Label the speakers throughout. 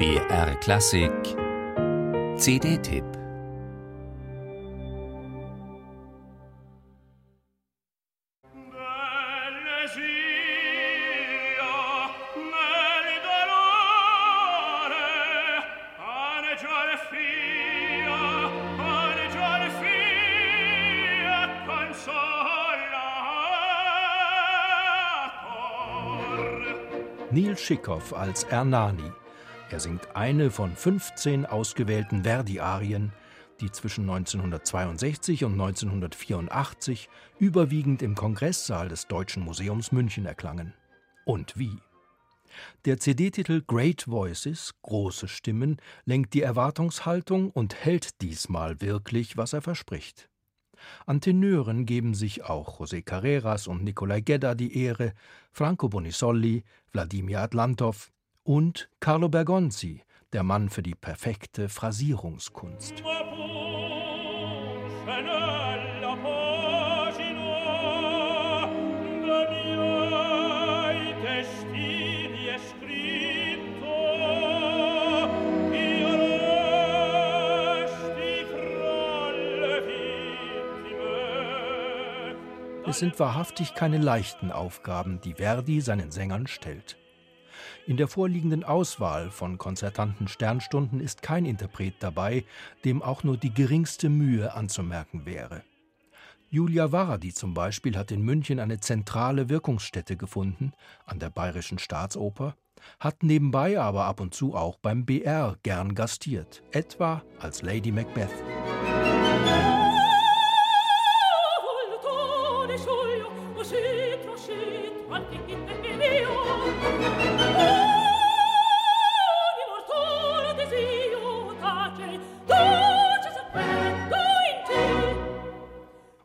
Speaker 1: BR Klassik CD-Tipp
Speaker 2: Neil Schickow als Ernani. Er singt eine von 15 ausgewählten Verdi-Arien, die zwischen 1962 und 1984 überwiegend im Kongresssaal des Deutschen Museums München erklangen. Und wie? Der CD-Titel Great Voices, große Stimmen, lenkt die Erwartungshaltung und hält diesmal wirklich, was er verspricht. An Tenören geben sich auch José Carreras und Nicolai Gedda die Ehre, Franco Bonisoli, Wladimir Atlantow und Carlo Bergonzi, der Mann für die perfekte Phrasierungskunst. Es sind wahrhaftig keine leichten Aufgaben, die Verdi seinen Sängern stellt. In der vorliegenden Auswahl von konzertanten Sternstunden ist kein Interpret dabei, dem auch nur die geringste Mühe anzumerken wäre. Julia Varadi zum Beispiel hat in München eine zentrale Wirkungsstätte gefunden, an der Bayerischen Staatsoper, hat nebenbei aber ab und zu auch beim BR gern gastiert, etwa als Lady Macbeth.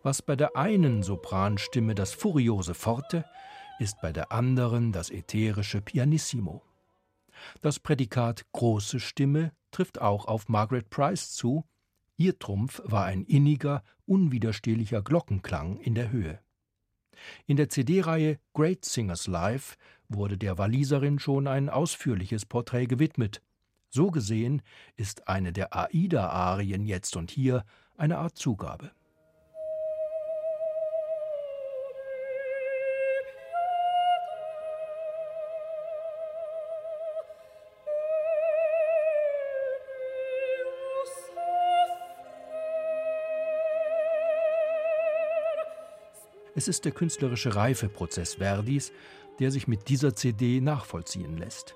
Speaker 2: Was bei der einen Sopranstimme das furiose Forte, ist bei der anderen das ätherische Pianissimo. Das Prädikat große Stimme trifft auch auf Margaret Price zu. Ihr Trumpf war ein inniger, unwiderstehlicher Glockenklang in der Höhe. In der CD-Reihe Great Singers Live wurde der Waliserin schon ein ausführliches Porträt gewidmet. So gesehen ist eine der Aida-Arien jetzt und hier eine Art Zugabe. Es ist der künstlerische Reifeprozess Verdis, der sich mit dieser CD nachvollziehen lässt.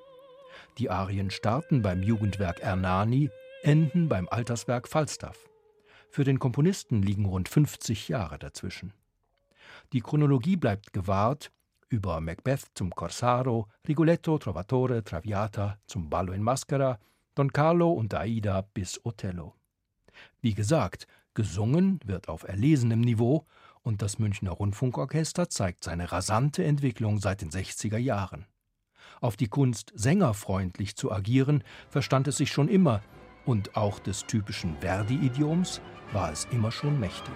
Speaker 2: Die Arien starten beim Jugendwerk Ernani, enden beim Alterswerk Falstaff. Für den Komponisten liegen rund 50 Jahre dazwischen. Die Chronologie bleibt gewahrt, über Macbeth zum Corsaro, Rigoletto, Trovatore, Traviata zum Ballo in Maschera, Don Carlo und Aida bis Othello. Wie gesagt, gesungen wird auf erlesenem Niveau und das Münchner Rundfunkorchester zeigt seine rasante Entwicklung seit den 60er Jahren. Auf die Kunst, sängerfreundlich zu agieren, verstand es sich schon immer, und auch des typischen Verdi-Idioms war es immer schon mächtig.